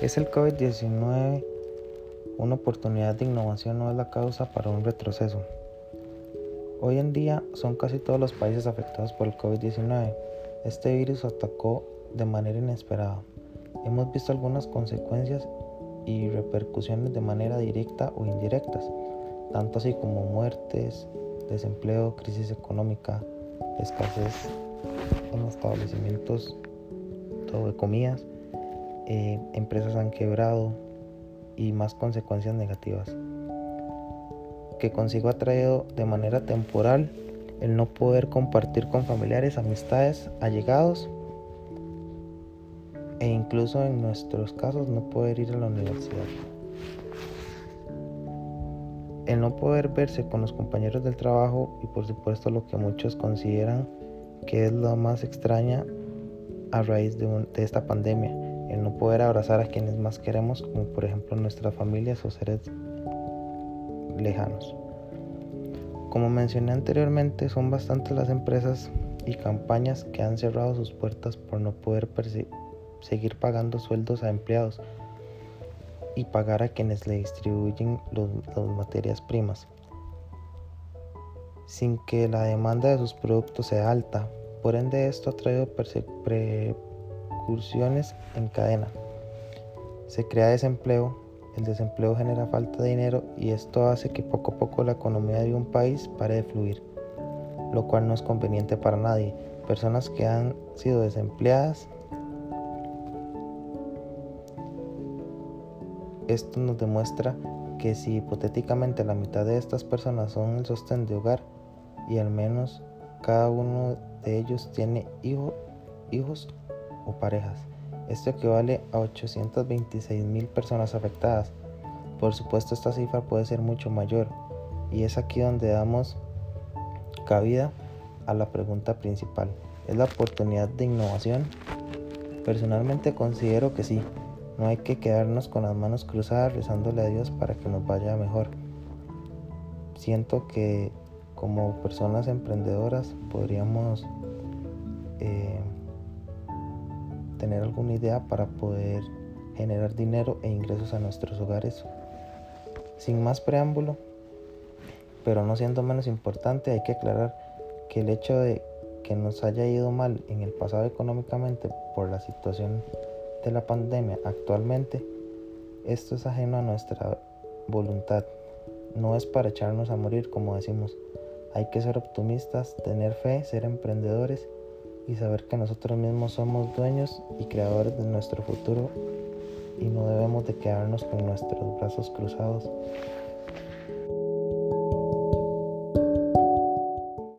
¿Es el COVID-19 una oportunidad de innovación o es la causa para un retroceso? Hoy en día son casi todos los países afectados por el COVID-19. Este virus atacó de manera inesperada. Hemos visto algunas consecuencias y repercusiones de manera directa o indirectas, tanto así como muertes, desempleo, crisis económica, escasez en establecimientos de comidas, eh, empresas han quebrado y más consecuencias negativas. Que consigo ha traído de manera temporal el no poder compartir con familiares, amistades, allegados e incluso en nuestros casos no poder ir a la universidad. El no poder verse con los compañeros del trabajo y por supuesto lo que muchos consideran que es lo más extraña a raíz de, de esta pandemia, el no poder abrazar a quienes más queremos, como por ejemplo nuestras familias o seres lejanos. Como mencioné anteriormente, son bastantes las empresas y campañas que han cerrado sus puertas por no poder seguir pagando sueldos a empleados y pagar a quienes le distribuyen las materias primas, sin que la demanda de sus productos sea alta. Por ende, esto ha traído precursiones en cadena. Se crea desempleo, el desempleo genera falta de dinero y esto hace que poco a poco la economía de un país pare de fluir, lo cual no es conveniente para nadie. Personas que han sido desempleadas Esto nos demuestra que si hipotéticamente la mitad de estas personas son el sostén de hogar y al menos cada uno de ellos tiene hijos parejas, esto equivale a 826 mil personas afectadas. Por supuesto esta cifra puede ser mucho mayor y es aquí donde damos cabida a la pregunta principal. ¿Es la oportunidad de innovación? Personalmente considero que sí, no hay que quedarnos con las manos cruzadas rezándole a Dios para que nos vaya mejor. Siento que como personas emprendedoras podríamos eh, tener alguna idea para poder generar dinero e ingresos a nuestros hogares. Sin más preámbulo, pero no siendo menos importante, hay que aclarar que el hecho de que nos haya ido mal en el pasado económicamente por la situación de la pandemia actualmente, esto es ajeno a nuestra voluntad. No es para echarnos a morir, como decimos. Hay que ser optimistas, tener fe, ser emprendedores y saber que nosotros mismos somos dueños y creadores de nuestro futuro y no debemos de quedarnos con nuestros brazos cruzados